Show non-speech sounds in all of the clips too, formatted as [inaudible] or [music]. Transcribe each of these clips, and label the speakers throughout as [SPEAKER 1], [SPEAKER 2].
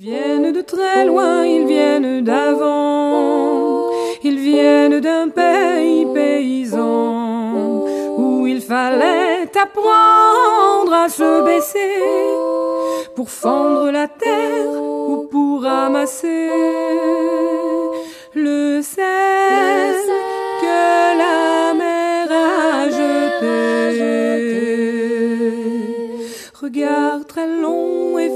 [SPEAKER 1] viennent de très loin, ils viennent d'avant, ils viennent d'un pays paysan où il fallait apprendre à se baisser pour fendre la terre ou pour ramasser le sel que la mer a jeté. Regard très long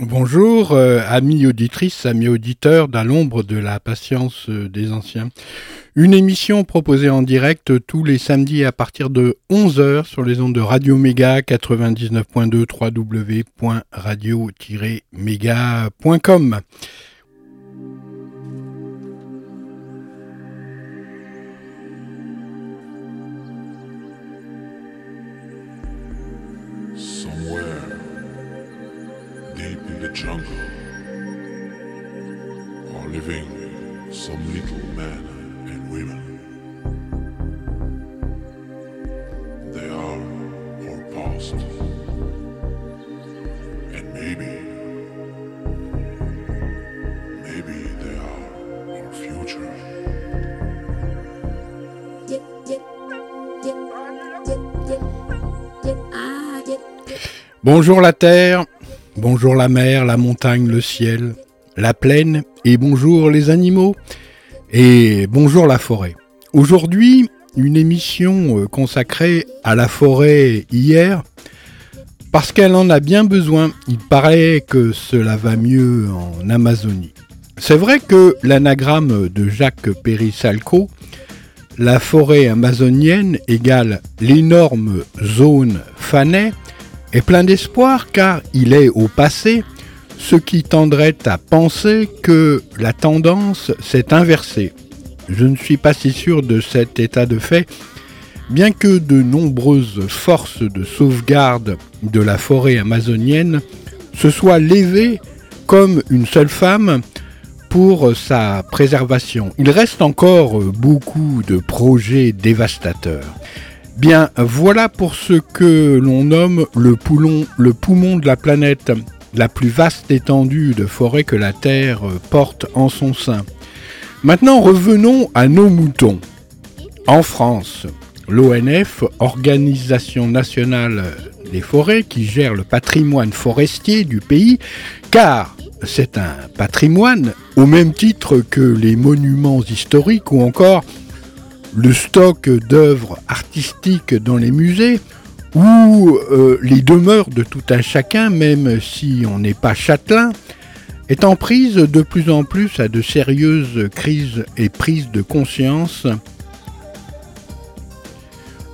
[SPEAKER 2] Bonjour, euh, amis auditrices, amis auditeurs d'À l'ombre de la patience euh, des anciens. Une émission proposée en direct tous les samedis à partir de 11h sur les ondes de Radio Méga 99.2 www.radio-méga.com.
[SPEAKER 3] jungle are living some little men and women. They are our past. And maybe, maybe they are our future.
[SPEAKER 2] Bonjour la terre, bonjour la mer, la montagne, le ciel, la plaine, et bonjour les animaux, et bonjour la forêt. Aujourd'hui, une émission euh, consacrée à la forêt hier, parce qu'elle en a bien besoin. Il paraît que cela va mieux en Amazonie. C'est vrai que l'anagramme de Jacques Péry-Salco, la forêt amazonienne égale l'énorme zone fanée, est plein d'espoir car il est au passé, ce qui tendrait à penser que la tendance s'est inversée. Je ne suis pas si sûr de cet état de fait, bien que de nombreuses forces de sauvegarde de la forêt amazonienne se soient levées comme une seule femme pour sa préservation. Il reste encore beaucoup de projets dévastateurs. Bien, voilà pour ce que l'on nomme le, poulon, le poumon de la planète, la plus vaste étendue de forêt que la Terre porte en son sein. Maintenant, revenons à nos moutons. En France, l'ONF, Organisation nationale des forêts, qui gère le patrimoine forestier du pays, car c'est un patrimoine au même titre que les monuments historiques ou encore le stock d'œuvres artistiques dans les musées ou euh, les demeures de tout un chacun, même si on n'est pas châtelain, est en prise de plus en plus à de sérieuses crises et prises de conscience.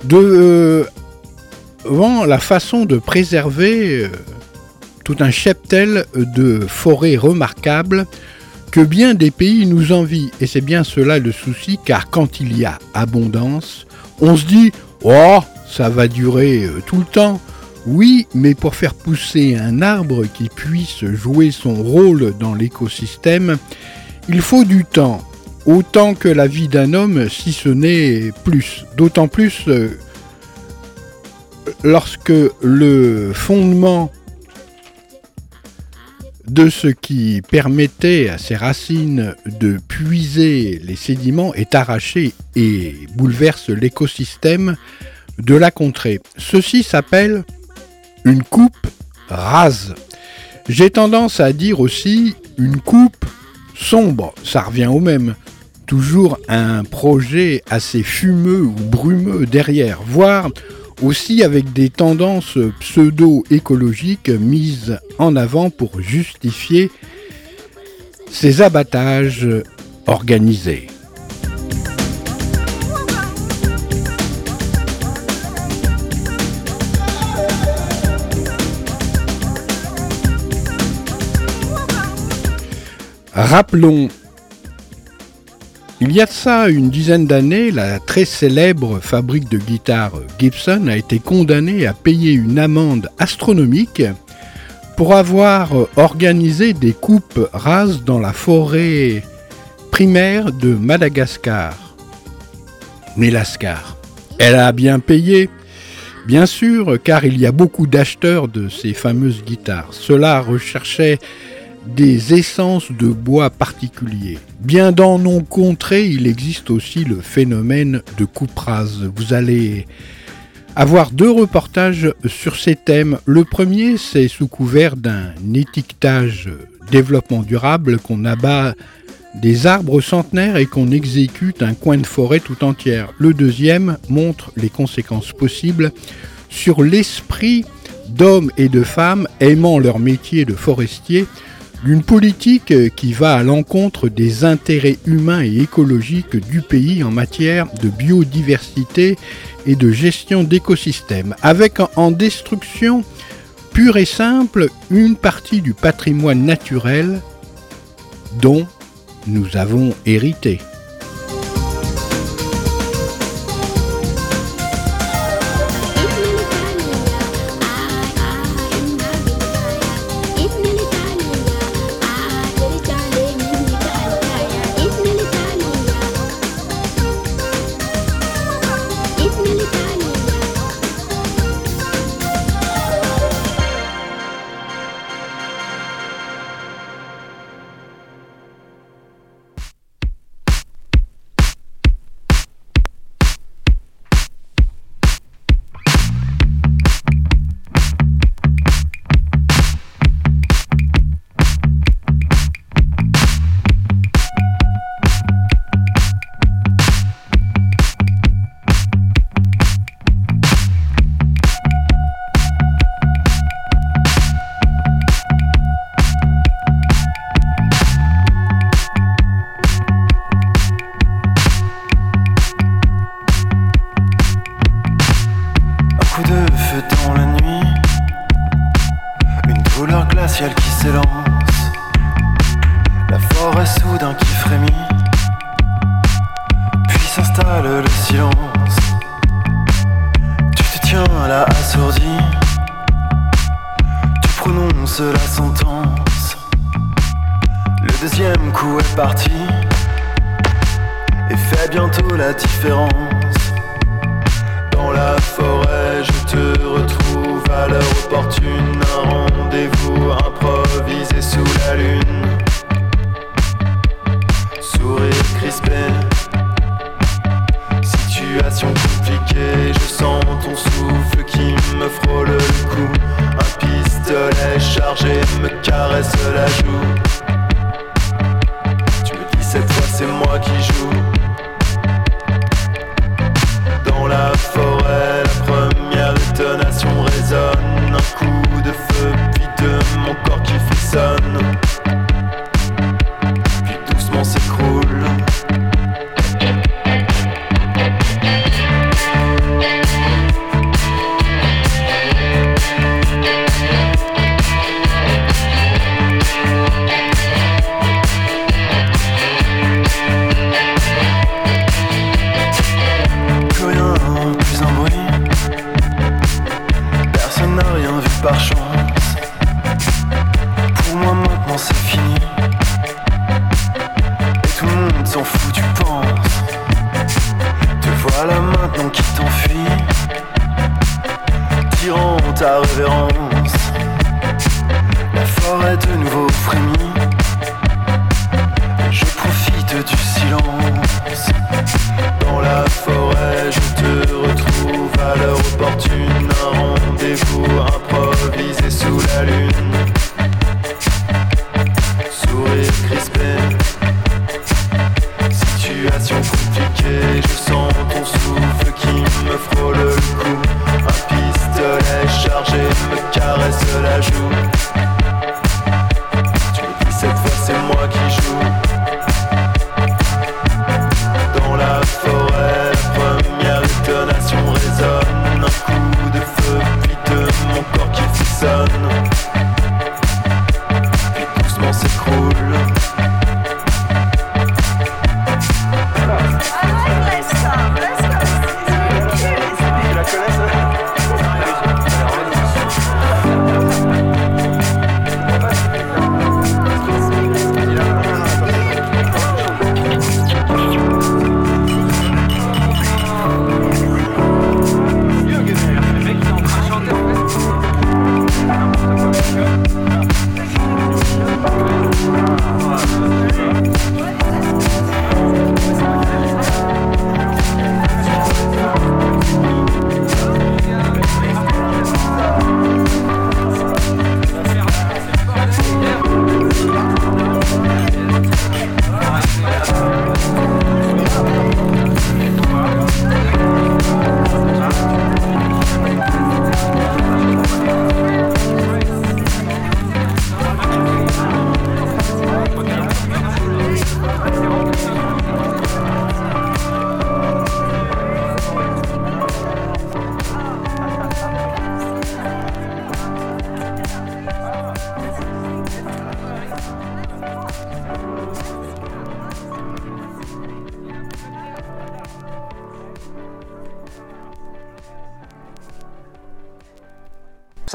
[SPEAKER 2] De euh, la façon de préserver euh, tout un cheptel de forêts remarquables que bien des pays nous envient. Et c'est bien cela le souci, car quand il y a abondance, on se dit Oh, ça va durer euh, tout le temps. Oui, mais pour faire pousser un arbre qui puisse jouer son rôle dans l'écosystème, il faut du temps. Autant que la vie d'un homme, si ce n'est plus. D'autant plus euh, lorsque le fondement de ce qui permettait à ces racines de puiser les sédiments est arraché et bouleverse l'écosystème de la contrée. Ceci s'appelle une coupe rase. J'ai tendance à dire aussi une coupe sombre, ça revient au même. Toujours un projet assez fumeux ou brumeux derrière, voire aussi avec des tendances pseudo-écologiques mises en avant pour justifier ces abattages organisés. Rappelons il y a de ça une dizaine d'années, la très célèbre fabrique de guitares Gibson a été condamnée à payer une amende astronomique pour avoir organisé des coupes rases dans la forêt primaire de Madagascar. Mélascar. Elle a bien payé, bien sûr, car il y a beaucoup d'acheteurs de ces fameuses guitares. Cela recherchait des essences de bois particuliers. Bien dans nos contrées, il existe aussi le phénomène de coupe rase. Vous allez avoir deux reportages sur ces thèmes. Le premier, c'est sous couvert d'un étiquetage développement durable qu'on abat des arbres centenaires et qu'on exécute un coin de forêt tout entière. Le deuxième montre les conséquences possibles sur l'esprit d'hommes et de femmes aimant leur métier de forestier d'une politique qui va à l'encontre des intérêts humains et écologiques du pays en matière de biodiversité et de gestion d'écosystèmes, avec en destruction pure et simple une partie du patrimoine naturel dont nous avons hérité.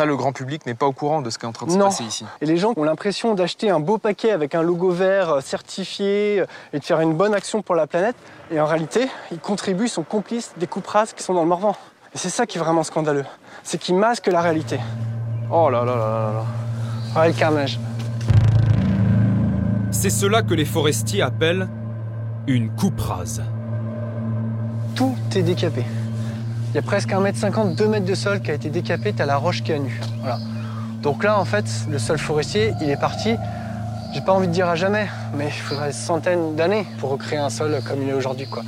[SPEAKER 4] Ça, le grand public n'est pas au courant de ce qui est en train de se
[SPEAKER 5] Non.
[SPEAKER 4] passer ici.
[SPEAKER 5] Et les gens ont l'impression d'acheter un beau paquet avec un logo vert euh, certifié euh, et de faire une bonne action pour la planète. Et en réalité, ils contribuent, ils sont complices des coupes rases qui sont dans le Morvan. Et c'est ça qui est vraiment scandaleux. C'est qu'ils masquent la réalité.
[SPEAKER 4] Oh là là là là là là.
[SPEAKER 5] Ouais, le carnage.
[SPEAKER 6] C'est cela que les forestiers appellent une coupe rase.
[SPEAKER 5] Tout est décapé. Il y a presque 1m50, 2 mètres de sol qui a été décapé, t'as la roche qui est à nu. Voilà. Donc là, en fait, le sol forestier, il est parti. J'ai pas envie de dire à jamais, mais il faudrait des centaines d'années pour recréer un sol comme il est aujourd'hui, quoi.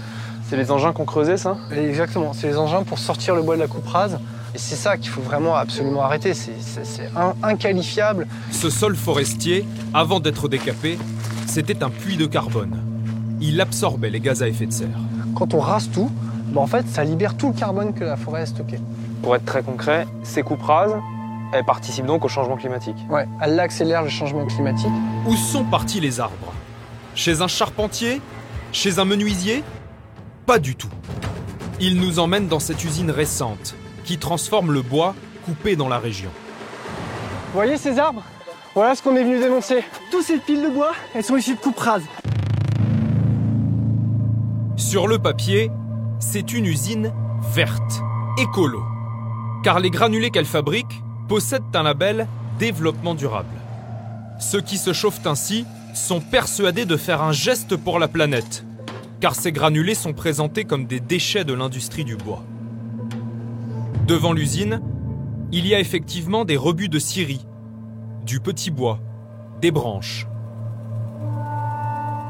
[SPEAKER 4] C'est les engins qu'on creusait, ça?
[SPEAKER 5] Et Exactement, c'est les engins pour sortir le bois de la coupe rase. Et c'est ça qu'il faut vraiment absolument arrêter. C'est- inqualifiable.
[SPEAKER 6] Ce sol forestier, avant d'être décapé, c'était un puits de carbone. Il absorbait les gaz à effet de serre.
[SPEAKER 5] Quand on rase tout, bah en fait, ça libère tout le carbone que la forêt a stocké.
[SPEAKER 4] Pour être très concret, ces coupes rases, elles participent donc au changement climatique.
[SPEAKER 5] Ouais, elle accélère le changement climatique.
[SPEAKER 6] Où sont partis les arbres? Chez un charpentier? Chez un menuisier? Pas du tout. Il nous emmène dans cette usine récente qui transforme le bois coupé dans la région.
[SPEAKER 5] Vous voyez ces arbres? Voilà ce qu'on est venu dénoncer. Toutes ces piles de bois, elles sont issues de coupes rases.
[SPEAKER 6] Sur le papier, c'est une usine verte, écolo. Car les granulés qu'elle fabrique possèdent un label développement durable. Ceux qui se chauffent ainsi sont persuadés de faire un geste pour la planète, car ces granulés sont présentés comme des déchets de l'industrie du bois. Devant l'usine, il y a effectivement des rebuts de scierie, du petit bois, des branches.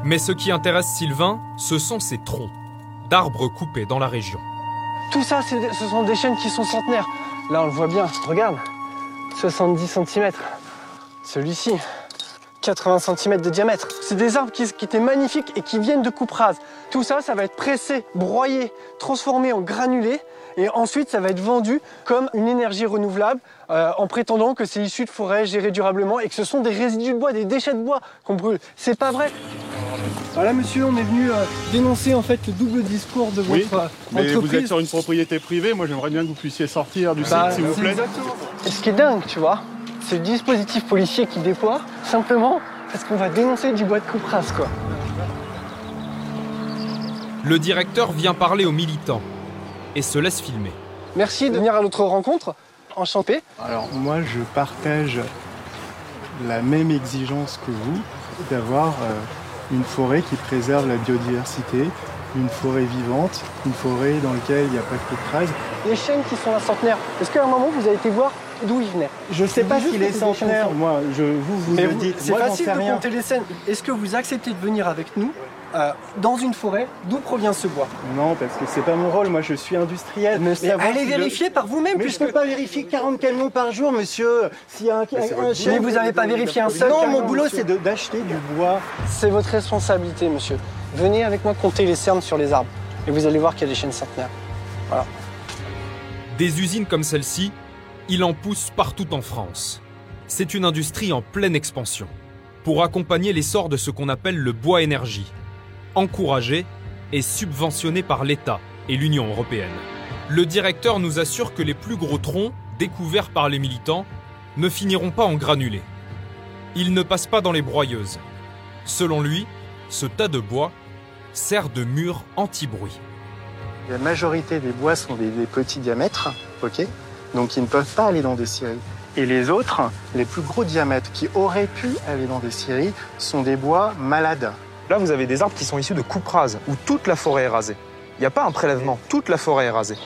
[SPEAKER 6] Mais ce qui intéresse Sylvain, ce sont ces troncs d'arbres coupés dans la région.
[SPEAKER 5] Tout ça, ce sont des chaînes qui sont centenaires. Là, on le voit bien. Regarde. 70 cm. Celui-ci. 80 cm de diamètre. C'est des arbres qui, étaient magnifiques et qui viennent de coupe rase. Tout ça, ça va être pressé, broyé, transformé en granulé. Et ensuite, ça va être vendu comme une énergie renouvelable euh, en prétendant que c'est issu de forêts gérées durablement et que ce sont des résidus de bois, des déchets de bois qu'on brûle. C'est pas vrai. Voilà, monsieur, on est venu euh, dénoncer en fait le double discours de
[SPEAKER 7] Oui,
[SPEAKER 5] votre euh,
[SPEAKER 7] Mais vous êtes sur une propriété privée, moi j'aimerais bien que vous puissiez sortir du
[SPEAKER 5] Bah,
[SPEAKER 7] site s'il vous
[SPEAKER 5] c'est
[SPEAKER 7] plaît.
[SPEAKER 5] exactement. Et ce qui est dingue, tu vois, c'est le dispositif policier qui déploie simplement parce qu'on va dénoncer du bois de coupe rase, quoi.
[SPEAKER 6] Le directeur vient parler aux militants et se laisse filmer.
[SPEAKER 5] Merci de venir à notre rencontre. Enchanté.
[SPEAKER 8] Alors moi je partage la même exigence que vous d'avoir euh, une forêt qui préserve la biodiversité, une forêt vivante, une forêt dans laquelle il n'y a pas de rase.
[SPEAKER 5] Les chaînes qui sont là centenaires, est-ce qu'à un moment vous avez été voir d'où ils venaient?
[SPEAKER 8] Je sais pas s'il est centenaire, moi je vous vous
[SPEAKER 5] Mais
[SPEAKER 8] le
[SPEAKER 5] vous-
[SPEAKER 8] dites,
[SPEAKER 5] c'est facile de
[SPEAKER 8] rien.
[SPEAKER 5] compter les scènes. Est-ce que vous acceptez de venir avec nous? Euh, dans une forêt, d'où provient ce bois
[SPEAKER 8] Non, parce que c'est pas mon rôle, moi je suis industriel.
[SPEAKER 5] Mais
[SPEAKER 8] avant,
[SPEAKER 5] allez
[SPEAKER 8] si le-
[SPEAKER 5] vérifier par vous-même,
[SPEAKER 8] Mais
[SPEAKER 5] puisque...
[SPEAKER 8] je peux pas vérifier 40 camions par jour, monsieur. S'il y a un, chef-
[SPEAKER 5] Mais vous n'avez pas vérifié un seul
[SPEAKER 8] Non,
[SPEAKER 5] camion,
[SPEAKER 8] mon boulot
[SPEAKER 5] monsieur.
[SPEAKER 8] c'est d'acheter du bois.
[SPEAKER 5] C'est votre responsabilité, monsieur. Venez avec moi compter les cernes sur les arbres. Et vous allez voir qu'il y a des chaînes centenaires.
[SPEAKER 6] Des usines comme celle-ci, il en pousse partout en France. C'est une industrie en pleine expansion, pour accompagner l'essor de ce qu'on appelle le bois énergie, encouragé et subventionné par l'État et l'Union européenne. Le directeur nous assure que les plus gros troncs, découverts par les militants, ne finiront pas en granulés. Ils ne passent pas dans les broyeuses. Selon lui, ce tas de bois sert de mur anti-bruit.
[SPEAKER 8] La majorité des bois sont des, des petits diamètres, ok Donc ils ne peuvent pas aller dans des scieries. Et les autres, les plus gros diamètres qui auraient pu aller dans des scieries, sont des bois malades.
[SPEAKER 4] Là, vous avez des arbres qui sont issus de coupes rases, où toute la forêt est rasée. Il n'y a pas un prélèvement, toute la forêt est rasée.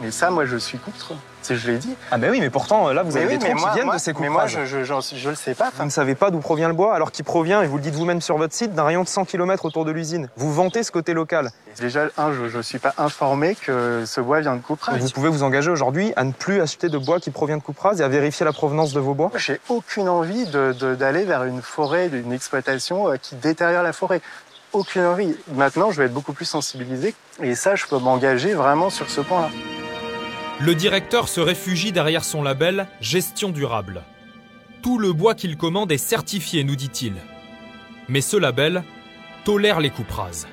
[SPEAKER 8] Mais ça, moi, je suis contre. Je l'ai dit.
[SPEAKER 4] Ah ben oui, mais pourtant, là, vous avez
[SPEAKER 8] oui,
[SPEAKER 4] des
[SPEAKER 8] moi-
[SPEAKER 4] qui viennent
[SPEAKER 8] moi-
[SPEAKER 4] de ces coupes
[SPEAKER 8] Mais moi, je, je, le sais pas.
[SPEAKER 4] Vous ne savez pas d'où provient le bois, alors qu'il provient, et vous le dites vous-même sur votre site, d'un rayon de 100 km autour de l'usine. Vous vantez ce côté local.
[SPEAKER 8] Déjà, un, je ne suis pas informé que ce bois vient de coupe
[SPEAKER 4] Donc vous pouvez vous engager aujourd'hui à ne plus acheter de bois qui provient de coupe rase et à vérifier la provenance de vos bois.
[SPEAKER 8] J'ai aucune envie d'aller vers une forêt, d'une exploitation euh, qui détériore la forêt. Aucune envie. Maintenant, je vais être beaucoup plus sensibilisé. Et ça, je peux m'engager vraiment sur ce point-là.
[SPEAKER 6] Le directeur se réfugie derrière son label Gestion durable. Tout le bois qu'il commande est certifié, nous dit-il. Mais ce label tolère les coupes rases.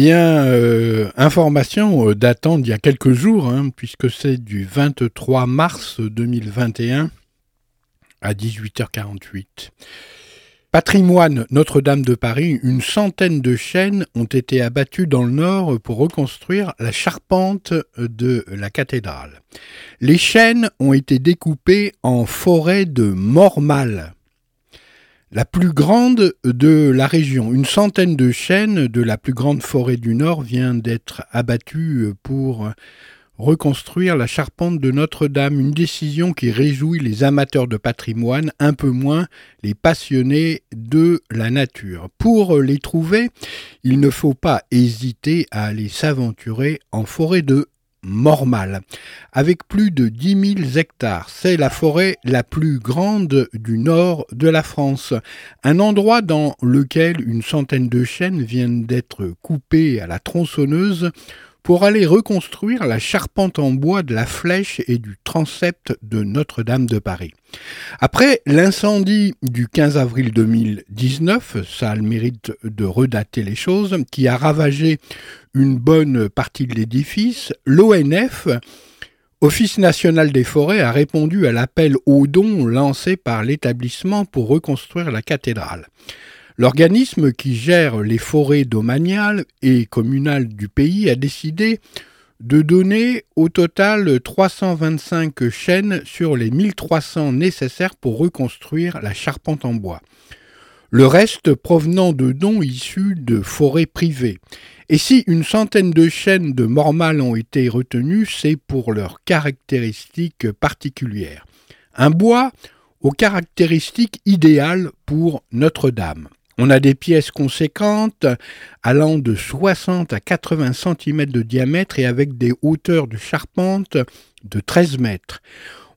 [SPEAKER 2] Bien, euh, information euh, datant d'il y a quelques jours, hein, puisque c'est du 23 mars 2021 à 18h48. Patrimoine Notre-Dame de Paris, une centaine de chaînes ont été abattues dans le nord pour reconstruire la charpente de la cathédrale. Les chaînes ont été découpées en forêt de Mormal, la plus grande de la région. Une centaine de chênes de la plus grande forêt du Nord vient d'être abattue pour reconstruire la charpente de Notre-Dame, une décision qui réjouit les amateurs de patrimoine, un peu moins les passionnés de la nature. Pour les trouver, il ne faut pas hésiter à aller s'aventurer en forêt de Mormal, avec plus de 10 000 hectares. C'est la forêt la plus grande du nord de la France, un endroit dans lequel une centaine de chênes viennent d'être coupées à la tronçonneuse pour aller reconstruire la charpente en bois de la flèche et du transept de Notre-Dame de Paris. Après l'incendie du 15 avril 2019, ça a le mérite de redater les choses, qui a ravagé une bonne partie de l'édifice, l'ONF, Office national des forêts, a répondu à l'appel aux dons lancé par l'établissement pour reconstruire la cathédrale. L'organisme qui gère les forêts domaniales et communales du pays a décidé de donner au total 325 chênes sur les 1300 nécessaires pour reconstruire la charpente en bois. Le reste provenant de dons issus de forêts privées. Et si une centaine de chênes de Mormal ont été retenus, c'est pour leurs caractéristiques particulières. Un bois aux caractéristiques idéales pour Notre-Dame. On a des pièces conséquentes allant de 60 à 80 cm de diamètre et avec des hauteurs de charpente de 13 mètres.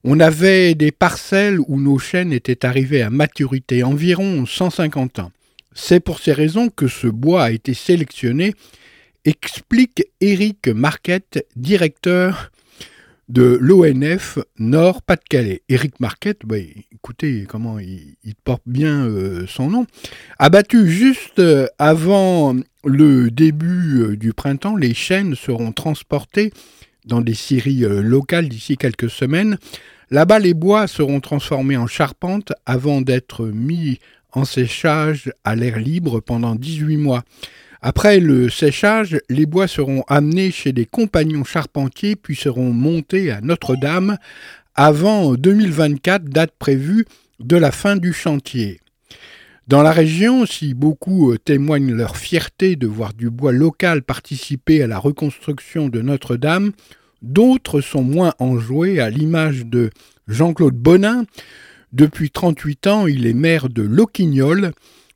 [SPEAKER 2] On avait des parcelles où nos chênes étaient arrivés à maturité environ 150 ans. C'est pour ces raisons que ce bois a été sélectionné, explique Éric Marquette, directeur de l'ONF Nord-Pas-de-Calais. Éric Marquette, bah, écoutez comment il, porte bien euh, son nom, abattu juste euh, avant le début euh, du printemps, les chênes seront transportés dans des scieries locales d'ici quelques semaines. Là-bas, les bois seront transformés en charpente avant d'être mis en séchage à l'air libre pendant 18 mois. Après le séchage, les bois seront amenés chez des compagnons charpentiers puis seront montés à Notre-Dame avant 2024, date prévue de la fin du chantier. Dans la région, si beaucoup euh, témoignent leur fierté de voir du bois local participer à la reconstruction de Notre-Dame, d'autres sont moins enjoués à l'image de Jean-Claude Bonin. Depuis 38 ans, il est maire de Loquignol,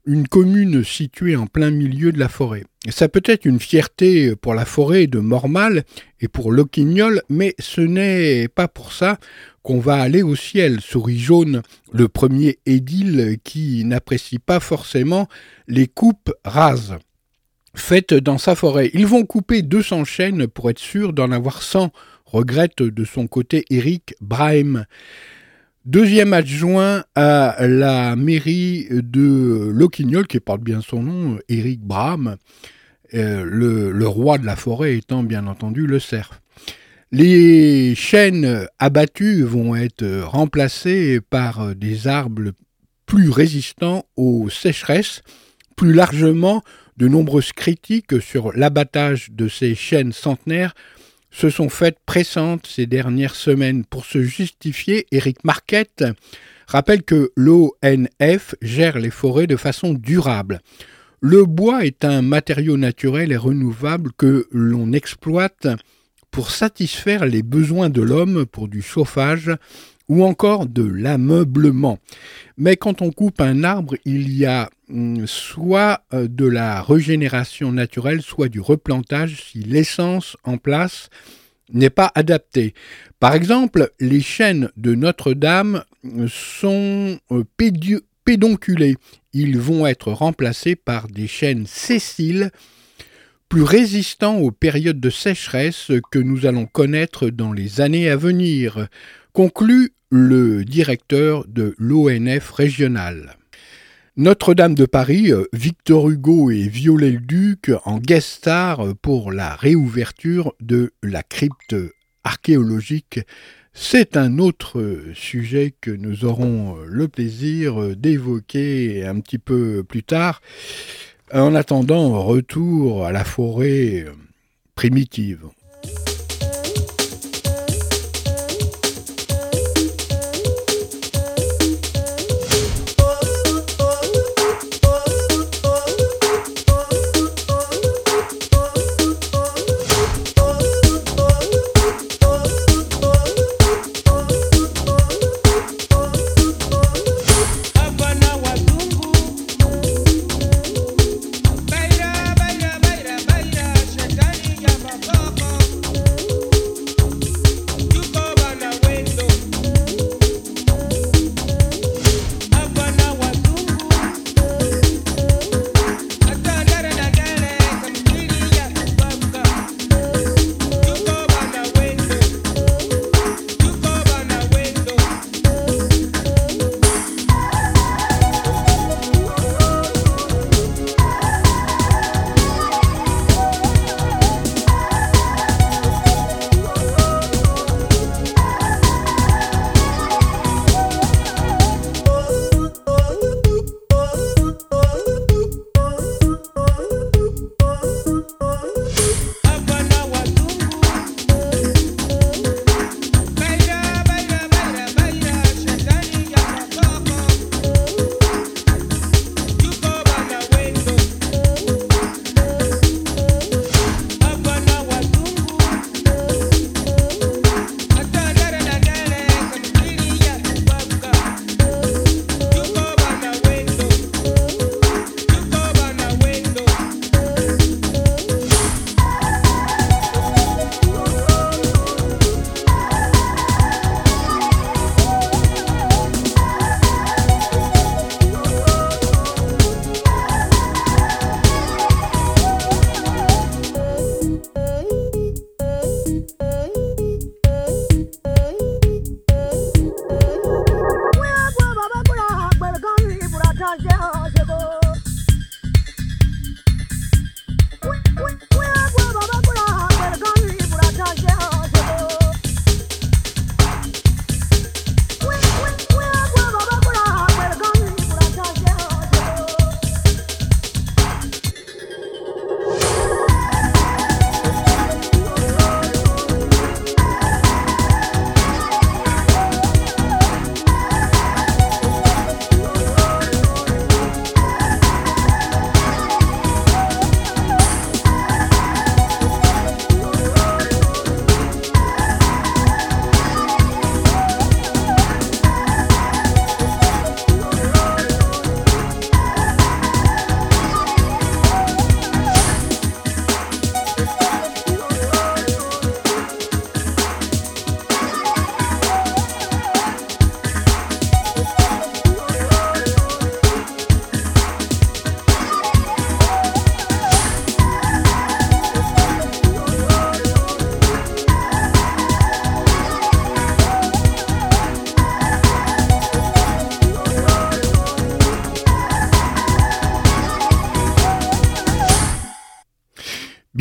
[SPEAKER 2] une commune située en plein milieu de la forêt. Ça peut être une fierté pour la forêt de Mormal et pour Loquignol, mais ce n'est pas pour ça qu'on va aller au ciel. Souris jaune, le premier édile qui n'apprécie pas forcément les coupes rases faites dans sa forêt. Ils vont couper 200 chênes pour être sûr d'en avoir 100, regrette de son côté Eric Brahim. Deuxième adjoint à la mairie de Loquignol, qui porte bien son nom, Éric Bram, euh, le, roi de la forêt étant bien entendu le cerf. Les chênes abattus vont être remplacés par des arbres plus résistants aux sécheresses. Plus largement, de nombreuses critiques sur l'abattage de ces chênes centenaires se sont faites pressantes ces dernières semaines. Pour se justifier, Eric Marquette rappelle que l'ONF gère les forêts de façon durable. Le bois est un matériau naturel et renouvelable que l'on exploite pour satisfaire les besoins de l'homme pour du chauffage ou encore de l'ameublement. Mais quand on coupe un arbre, il y a soit euh, de la régénération naturelle, soit du replantage si l'essence en place n'est pas adaptée. Par exemple, les chênes de Notre-Dame sont euh, pédonculés. Ils vont être remplacés par des chênes sessiles plus résistants aux périodes de sécheresse que nous allons connaître dans les années à venir, conclut le directeur de l'ONF régional. Notre-Dame de Paris, euh, Victor Hugo et Viollet-le-Duc en guest star pour la réouverture de la crypte archéologique. C'est un autre sujet que nous aurons le plaisir d'évoquer un petit peu plus tard. En attendant, retour à la forêt primitive.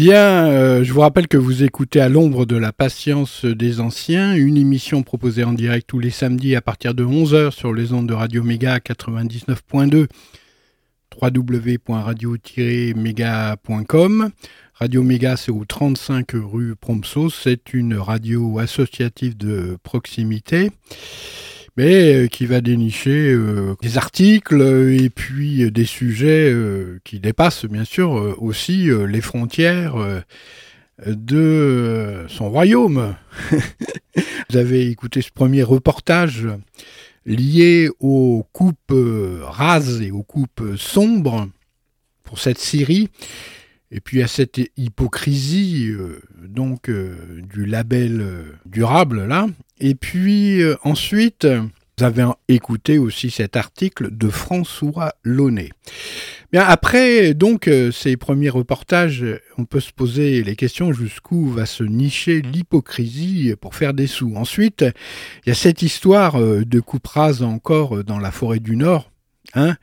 [SPEAKER 2] Bien, euh, je vous rappelle que vous écoutez à l'ombre de la patience des anciens, une émission proposée en direct tous les samedis à partir de 11h sur les ondes de Radio Méga 99.2 www.radio-méga.com. Radio Méga, c'est au 35 rue Prompsos, c'est une radio associative de proximité mais euh, qui va dénicher euh, des articles et puis euh, des sujets qui dépassent bien sûr aussi les frontières de son royaume. [laughs] Vous avez écouté ce premier reportage lié aux coupes rases et aux coupes sombres pour cette série. Et puis à cette hypocrisie donc du label durable là, et puis euh, ensuite, vous avez écouté aussi cet article de François Launay. Bien après donc euh, ces premiers reportages, on peut se poser les questions jusqu'où va se nicher l'hypocrisie pour faire des sous. Ensuite, il y a cette histoire euh, de coupe rase encore dans la forêt du Nord, Hein?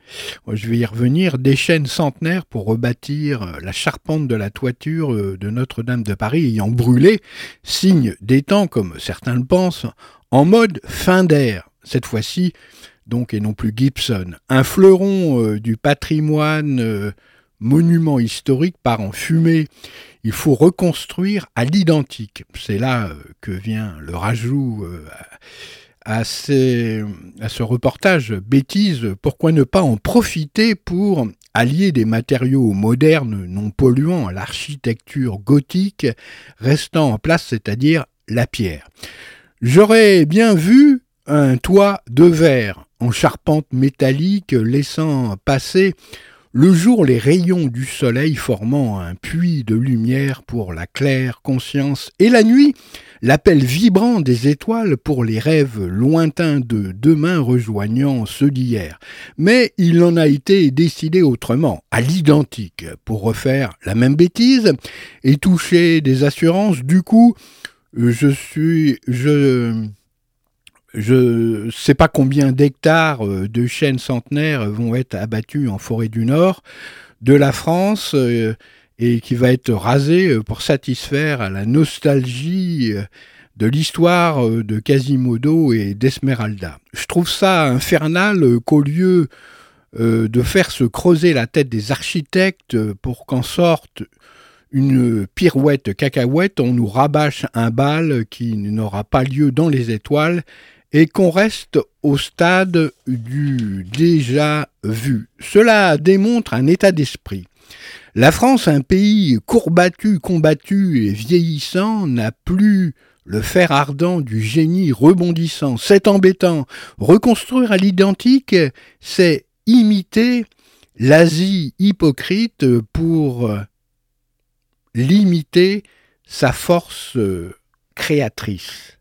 [SPEAKER 2] Je vais y revenir, des chaînes centenaires pour rebâtir la charpente de la toiture euh, de Notre-Dame de Paris ayant brûlé, signe des temps, comme certains le pensent, en mode fin d'air. Cette fois-ci, donc, et non plus Gibson. Un fleuron euh, du patrimoine euh, monument historique part en fumée. Il faut reconstruire à l'identique. C'est là que vient le rajout à, ce reportage bêtise, pourquoi ne pas en profiter pour allier des matériaux modernes non polluants à l'architecture gothique restant en place, c'est-à-dire la pierre. J'aurais bien vu un toit de verre en charpente métallique laissant passer le jour, les rayons du soleil formant un puits de lumière pour la claire conscience, et la nuit, l'appel vibrant des étoiles pour les rêves lointains de demain rejoignant ceux d'hier. Mais il en a été décidé autrement, à l'identique, pour refaire la même bêtise et toucher des assurances. Du coup, je suis, je, je ne sais pas combien d'hectares euh, de chênes centenaires vont être abattus en forêt du Nord de la France euh, et qui va être rasé euh, pour satisfaire à la nostalgie de l'histoire de Quasimodo et d'Esmeralda. Je trouve ça infernal qu'au lieu de faire se creuser la tête des architectes pour qu'en sorte une pirouette cacahuète, on nous rabâche un bal qui n'aura pas lieu dans les étoiles et qu'on reste au stade du déjà vu. Cela démontre un état d'esprit. La France, un pays courbattu, combattu et vieillissant, n'a plus le fer ardent du génie rebondissant. C'est embêtant. Reconstruire à l'identique, c'est imiter l'Asie hypocrite pour limiter sa force créatrice.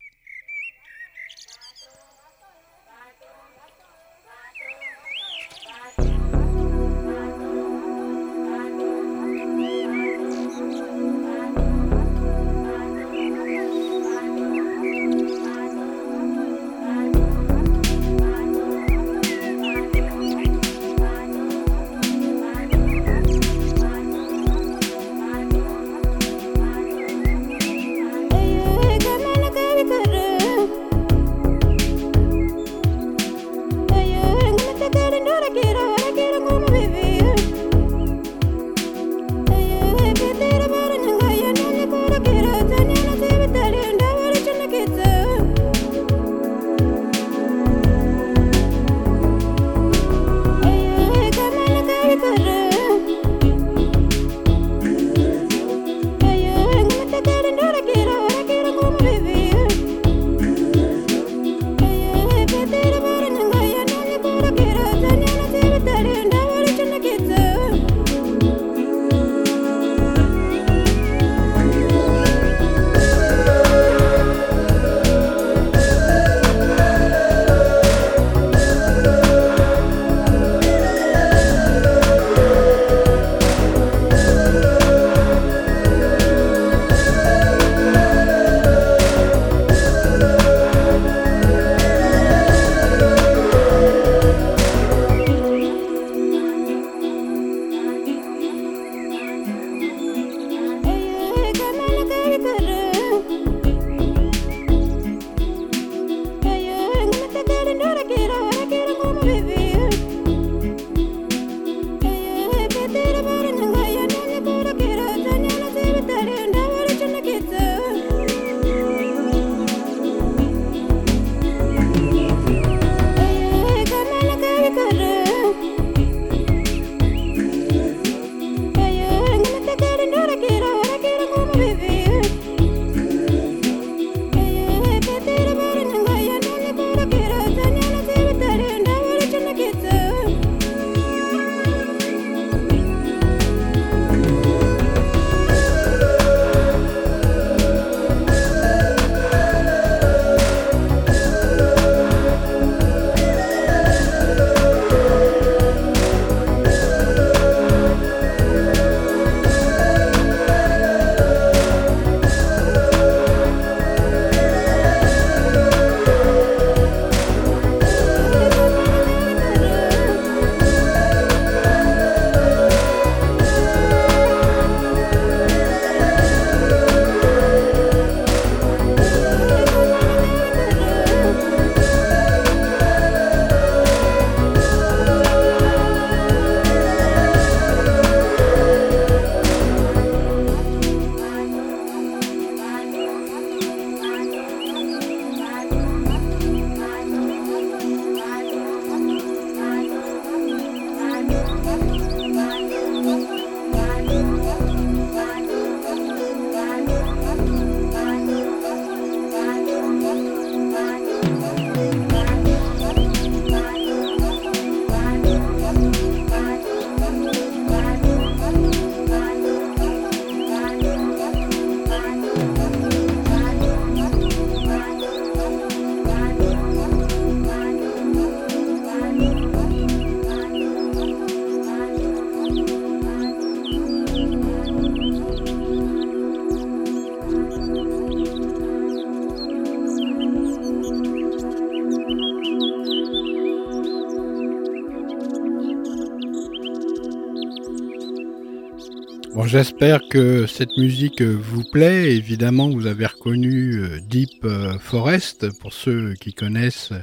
[SPEAKER 2] J'espère que cette musique vous plaît. Évidemment, vous avez reconnu euh, Deep euh, Forest pour ceux qui connaissent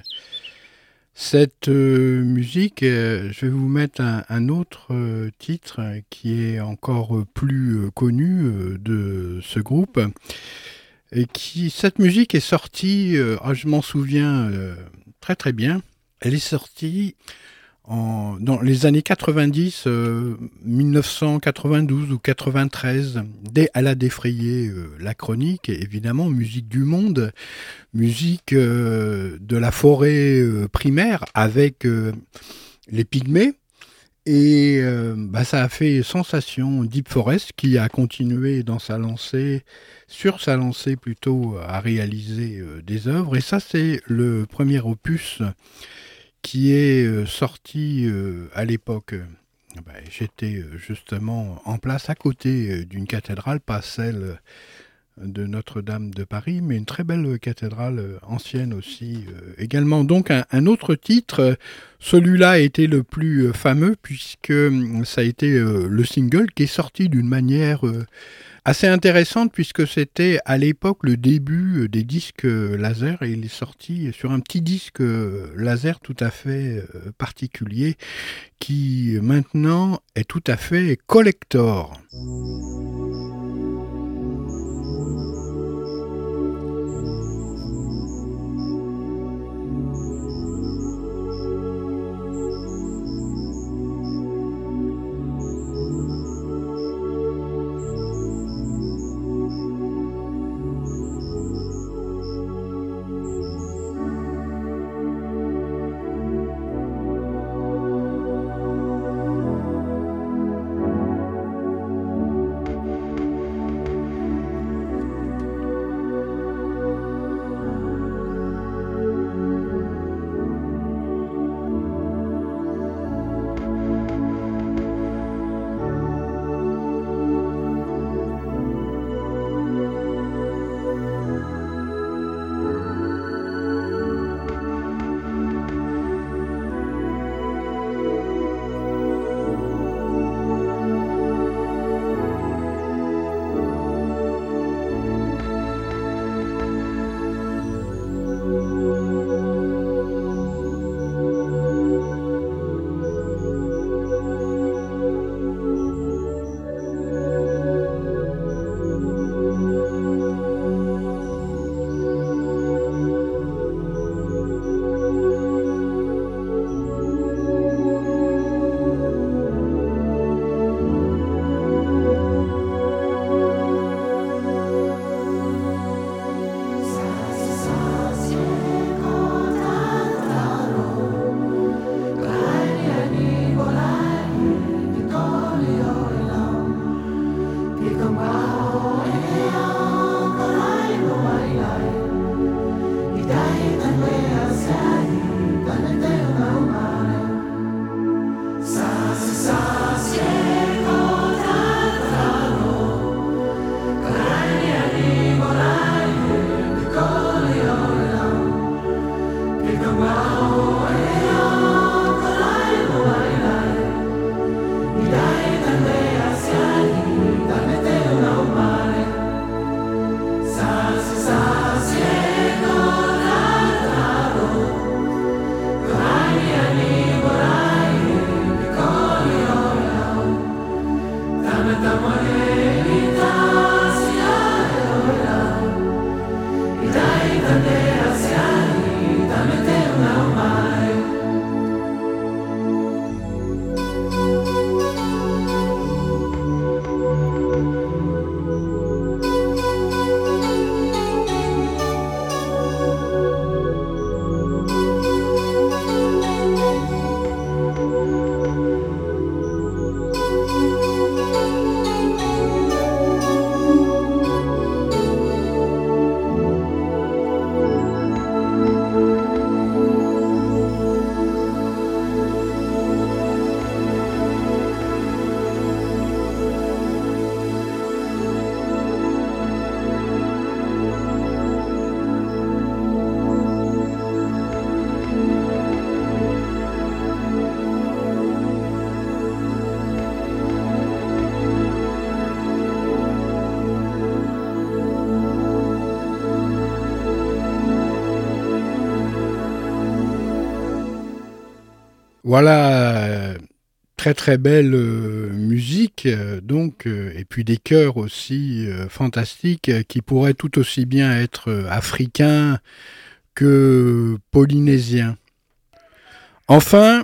[SPEAKER 2] cette euh, musique. Je vais vous mettre un, autre titre qui est encore plus connu de ce groupe. Et qui, cette musique est sortie, ah, je m'en souviens très très bien. Elle est sortie dans les années 90, 1992 euh, ou 93, dès, elle a défrayé euh, la chronique, évidemment, musique du monde, musique euh, de la forêt primaire avec les pygmées. Et bah, ça a fait sensation Deep Forest qui a continué dans sa lancée, sur sa lancée plutôt, à réaliser des œuvres. Et ça, c'est le premier opus qui est euh, sorti euh, à l'époque. Euh, ben, j'étais justement en place à côté d'une cathédrale, pas celle de Notre-Dame de Paris, mais une très belle cathédrale ancienne aussi également. Donc un, autre titre, celui-là a été le plus fameux puisque ça a été le single qui est sorti d'une manière assez intéressante puisque c'était à l'époque le début des disques laser et il est sorti sur un petit disque laser tout à fait euh, particulier qui maintenant est tout à fait collector. Voilà, euh, très très belle euh, musique, euh, donc, et puis des chœurs aussi fantastiques qui pourraient tout aussi bien être africains que polynésiens. Enfin,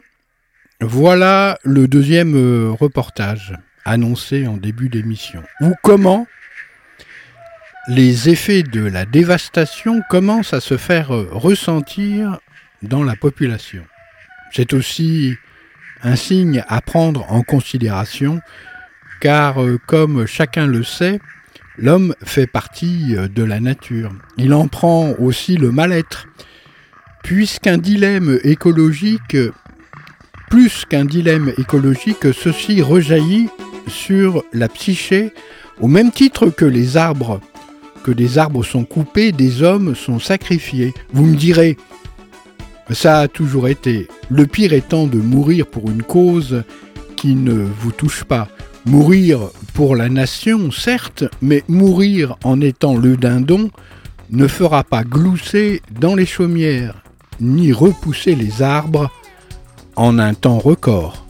[SPEAKER 2] voilà le deuxième reportage annoncé en début d'émission, ou comment les effets de la dévastation commencent à se faire ressentir dans la population. C'est aussi un signe à prendre en considération, car euh, comme chacun le sait, l'homme fait partie euh, de la nature. Il en prend aussi le mal-être, puisqu'un dilemme écologique, plus qu'un dilemme écologique, ceci rejaillit sur la psyché au même titre que les arbres. Que des arbres sont coupés, des hommes sont sacrifiés. Vous me direz, ça a toujours été. Le pire étant de mourir pour une cause qui ne vous touche pas. Mourir pour la nation, certes, mais mourir en étant le dindon ne fera pas glousser dans les chaumières, ni repousser les arbres en un temps record.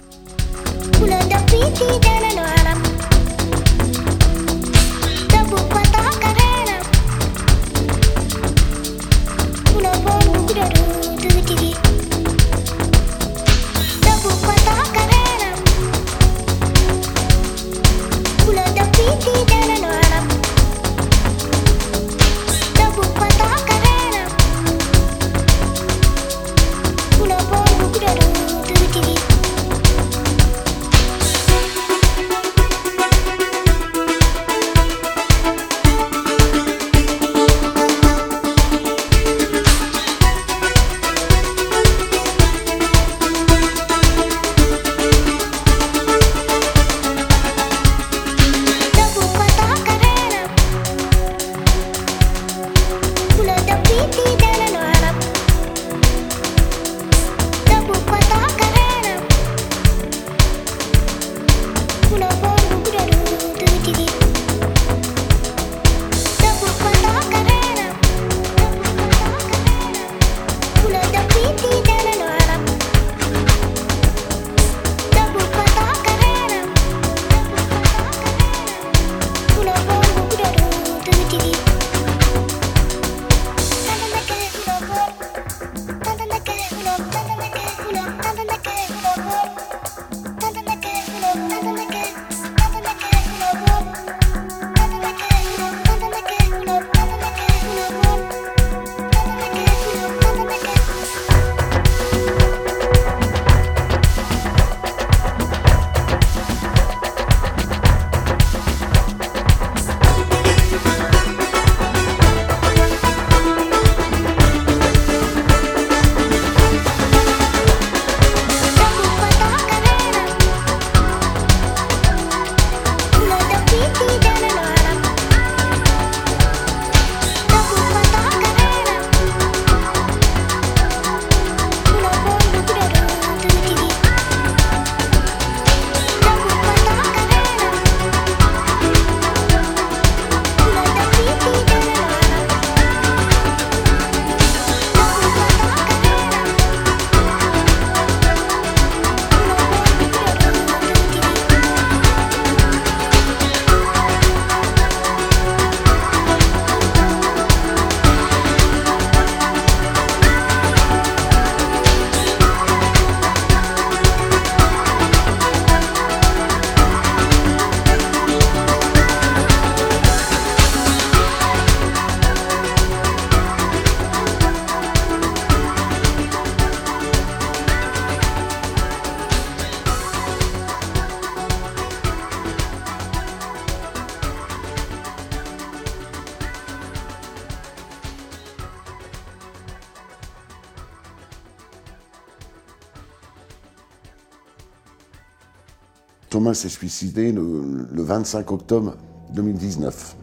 [SPEAKER 3] S'est suicidé le, le 25 octobre 2019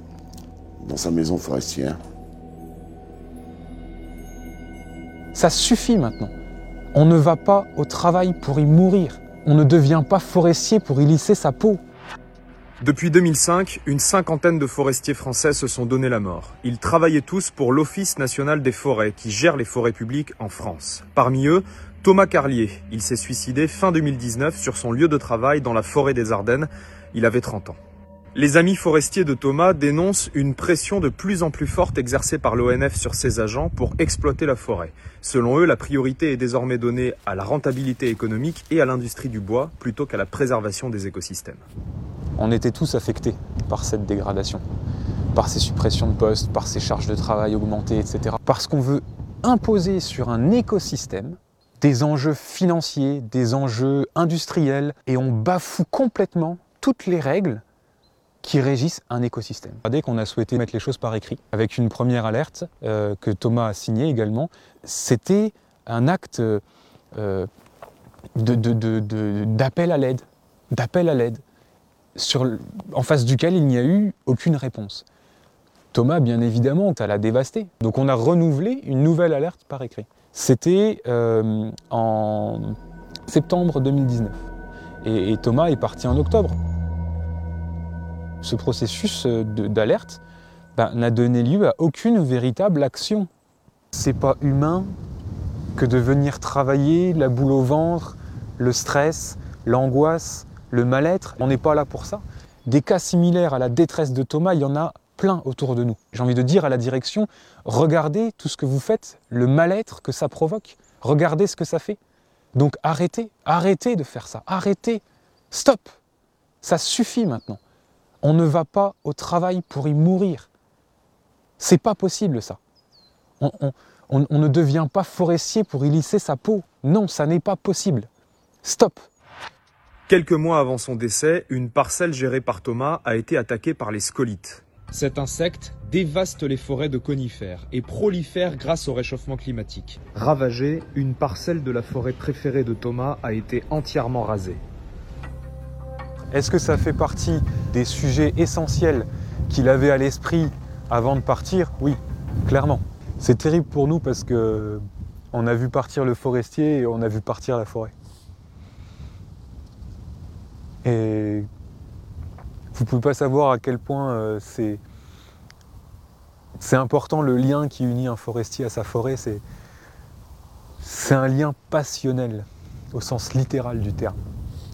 [SPEAKER 3] dans sa maison forestière.
[SPEAKER 9] Ça suffit maintenant. On ne va pas au travail pour y mourir. On ne devient pas forestier pour y lisser sa peau.
[SPEAKER 6] Depuis 2005, une cinquantaine de forestiers français se sont donné la mort. Ils travaillaient tous pour l'Office national des forêts, qui gère les forêts publiques en France. Parmi eux, Thomas Carlier. Il s'est suicidé fin 2019 sur son lieu de travail dans la forêt des Ardennes. Il avait 30 ans. Les amis forestiers de Thomas dénoncent une pression de plus en plus forte exercée par l'ONF sur ses agents pour exploiter la forêt. Selon eux, la priorité est désormais donnée à la rentabilité économique et à l'industrie du bois plutôt qu'à la préservation des écosystèmes.
[SPEAKER 9] On était tous affectés par cette dégradation, par ces suppressions de postes, par ces charges de travail augmentées, etc. Parce qu'on veut imposer sur un écosystème des enjeux financiers, des enjeux industriels, et on bafoue complètement toutes les règles qui régissent un écosystème. Dès qu'on a souhaité mettre les choses par écrit, avec une première alerte euh, que Thomas a signée également, c'était un acte euh, d'appel à l'aide, d'appel à l'aide, en face duquel il n'y a eu aucune réponse. Thomas, bien évidemment, l'a dévasté. Donc on a renouvelé une nouvelle alerte par écrit. C'était euh, en septembre 2019. Et, Thomas est parti en octobre. Ce processus euh, d'alerte ben, n'a donné lieu à aucune véritable action. C'est pas humain que de venir travailler, la boule au ventre, le stress, l'angoisse, le mal-être. On n'est pas là pour ça. Des cas similaires à la détresse de Thomas, il y en a autour de nous. J'ai envie de dire à la direction, regardez tout ce que vous faites, le mal-être que ça provoque. Regardez ce que ça fait. Donc arrêtez, arrêtez de faire ça, arrêtez. Stop. Ça suffit maintenant. On ne va pas au travail pour y mourir. C'est pas possible ça. On- on ne devient pas forestier pour y lisser sa peau. Non, ça n'est pas possible. Stop.
[SPEAKER 6] Quelques mois avant son décès, une parcelle gérée par Thomas a été attaquée par les scolites. Cet insecte dévaste les forêts de conifères et prolifère grâce au réchauffement climatique. Ravagée, une parcelle de la forêt préférée de Thomas a été entièrement rasée.
[SPEAKER 9] Est-ce que ça fait partie des sujets essentiels qu'il avait à l'esprit avant de partir? Oui, clairement. C'est terrible pour nous parce que on a vu partir le forestier et on a vu partir la forêt. Et vous pouvez pas savoir à quel point euh, c'est c'est important le lien qui unit un forestier à sa forêt. C'est c'est un lien passionnel au sens littéral du terme.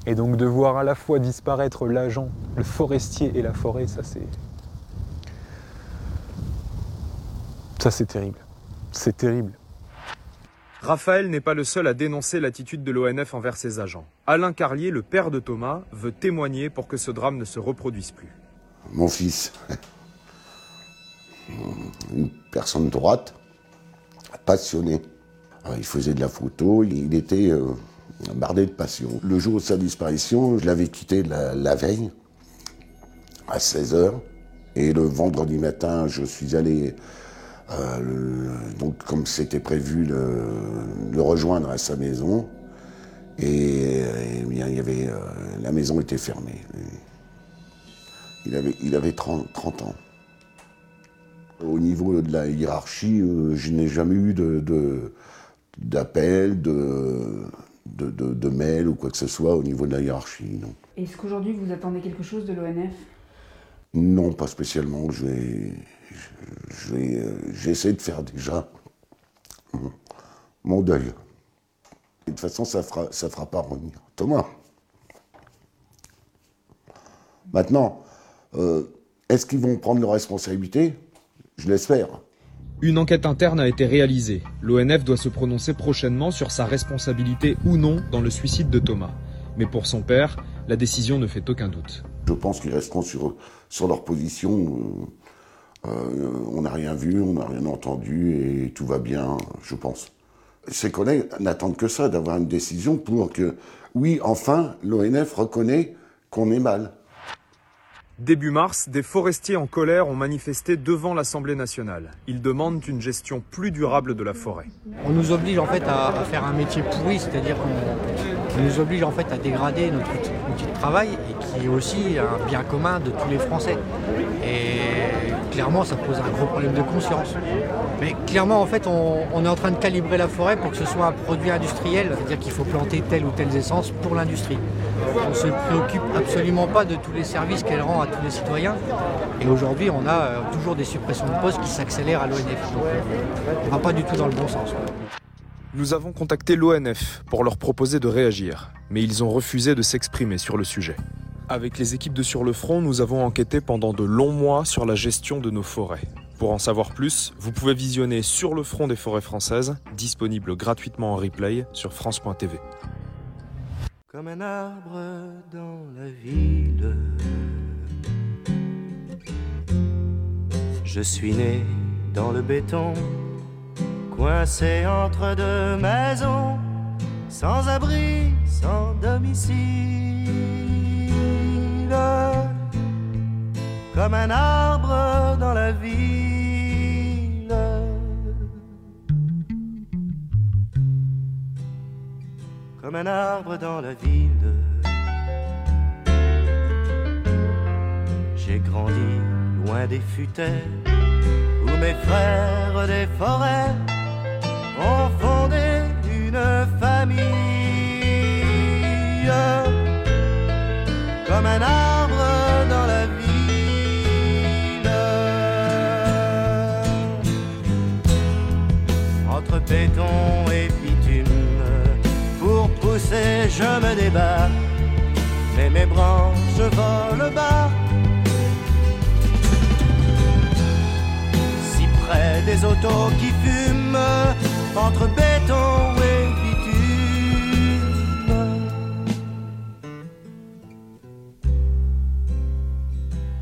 [SPEAKER 9] Et donc de voir à la fois disparaître l'agent, le forestier et la forêt, ça c'est. Ça c'est terrible. C'est terrible.
[SPEAKER 6] Raphaël n'est pas le seul à dénoncer l'attitude de l'ONF envers ses agents. Alain Carlier, le père de Thomas, veut témoigner pour que ce drame ne se reproduise plus.
[SPEAKER 3] Mon fils, une personne droite, passionné. Alors, il faisait de la photo, il était euh, bardé de passion. Le jour de sa disparition, je l'avais quitté la, la veille, à 16h. Et le vendredi matin, je suis allé, euh, donc comme c'était prévu, le, le rejoindre à sa maison. Et, eh bien, il y avait, euh, la maison était fermée. Il avait, il avait 30, 30 ans. Au niveau de la hiérarchie, euh, je n'ai jamais eu de, de- d'appel, de, de, de, de mail ou quoi que ce soit au niveau de la hiérarchie. Non,
[SPEAKER 10] Est-ce qu'aujourd'hui vous attendez quelque chose de l'ONF
[SPEAKER 3] non pas spécialement. Je euh, j'essaie de faire déjà mon deuil. Et de toute façon, ça fera, ça fera pas revenir. Thomas. Maintenant, euh, est-ce qu'ils vont prendre leurs responsabilités? Je l'espère.
[SPEAKER 6] Une enquête interne a été réalisée. L'ONF doit se prononcer prochainement sur sa responsabilité ou non dans le suicide de Thomas. Mais pour son père, la décision ne fait aucun doute.
[SPEAKER 3] Je pense qu'ils resteront sur, sur leur position. Euh, euh, on n'a rien vu, on n'a rien entendu et tout va bien, je pense. Ses collègues n'attendent que ça, d'avoir une décision pour que, oui, enfin, l'ONF reconnaît qu'on est mal.
[SPEAKER 6] Début mars, des forestiers en colère ont manifesté devant l'Assemblée nationale. Ils demandent une gestion plus durable de la forêt.
[SPEAKER 11] On nous oblige en fait à, à faire un métier pourri, c'est-à-dire qu'on nous oblige en fait à dégrader notre outil outil de travail et qui est aussi un bien commun de tous les Français. Et clairement, ça pose un gros problème de conscience. Mais clairement, en fait, on, est en train de calibrer la forêt pour que ce soit un produit industriel, c'est-à-dire qu'il faut planter telle ou telle essence pour l'industrie. On ne se préoccupe absolument pas de tous les services qu'elle rend à tous les citoyens. Et aujourd'hui, on a euh, toujours des suppressions de postes qui s'accélèrent à l'ONF. Donc, euh, on va pas du tout dans le bon sens.
[SPEAKER 6] Nous avons contacté l'ONF pour leur proposer de réagir, mais ils ont refusé de s'exprimer sur le sujet. Avec les équipes de Sur le Front, nous avons enquêté pendant de longs mois sur la gestion de nos forêts. Pour en savoir plus, vous pouvez visionner Sur le Front des forêts françaises, disponible gratuitement en replay sur France.tv.
[SPEAKER 12] Comme un arbre dans la ville, je suis né dans le béton, coincé entre deux maisons, sans abri, sans domicile. Comme un arbre dans la ville. Comme un arbre dans la ville. J'ai grandi loin des futaies où mes frères des forêts me débat. Mais mes branches volent bas. Si près des autos qui fument, entre béton et bitume.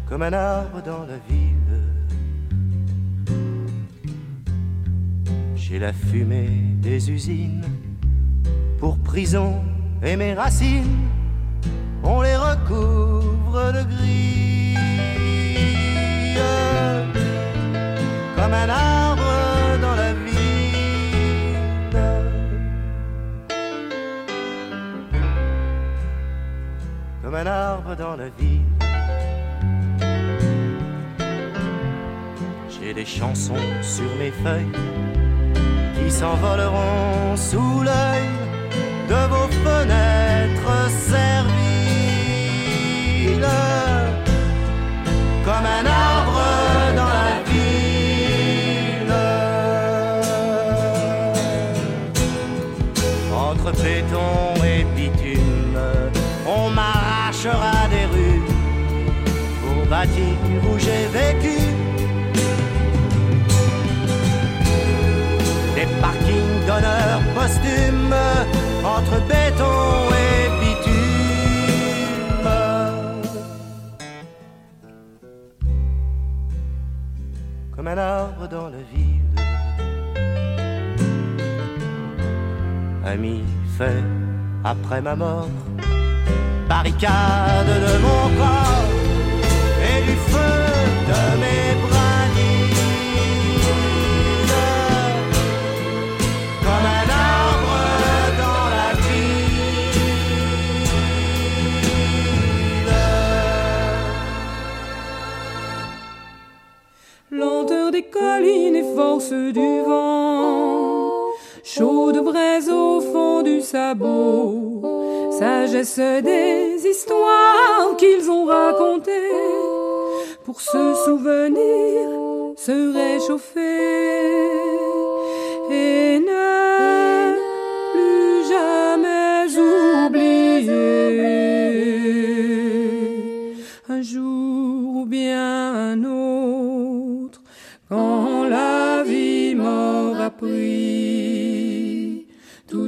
[SPEAKER 12] Comme un arbre dans la ville. J'ai la fumée des usines pour prison et mes racines, on les recouvre de gris. Comme un arbre dans la ville. Comme un arbre dans la ville. J'ai des chansons sur mes feuilles qui s'envoleront sous l'œil de vos fenêtres serviles. Comme un arbre dans la ville. Entre béton et bitume, on m'arrachera des rues pour bâtir où j'ai vécu. Des parkings d'honneur posthume Ami fait après ma mort, barricade de mon corps Et
[SPEAKER 1] force du vent, chaude braise au fond du sabot, sagesse des histoires qu'ils ont racontées. Pour se souvenir, se réchauffer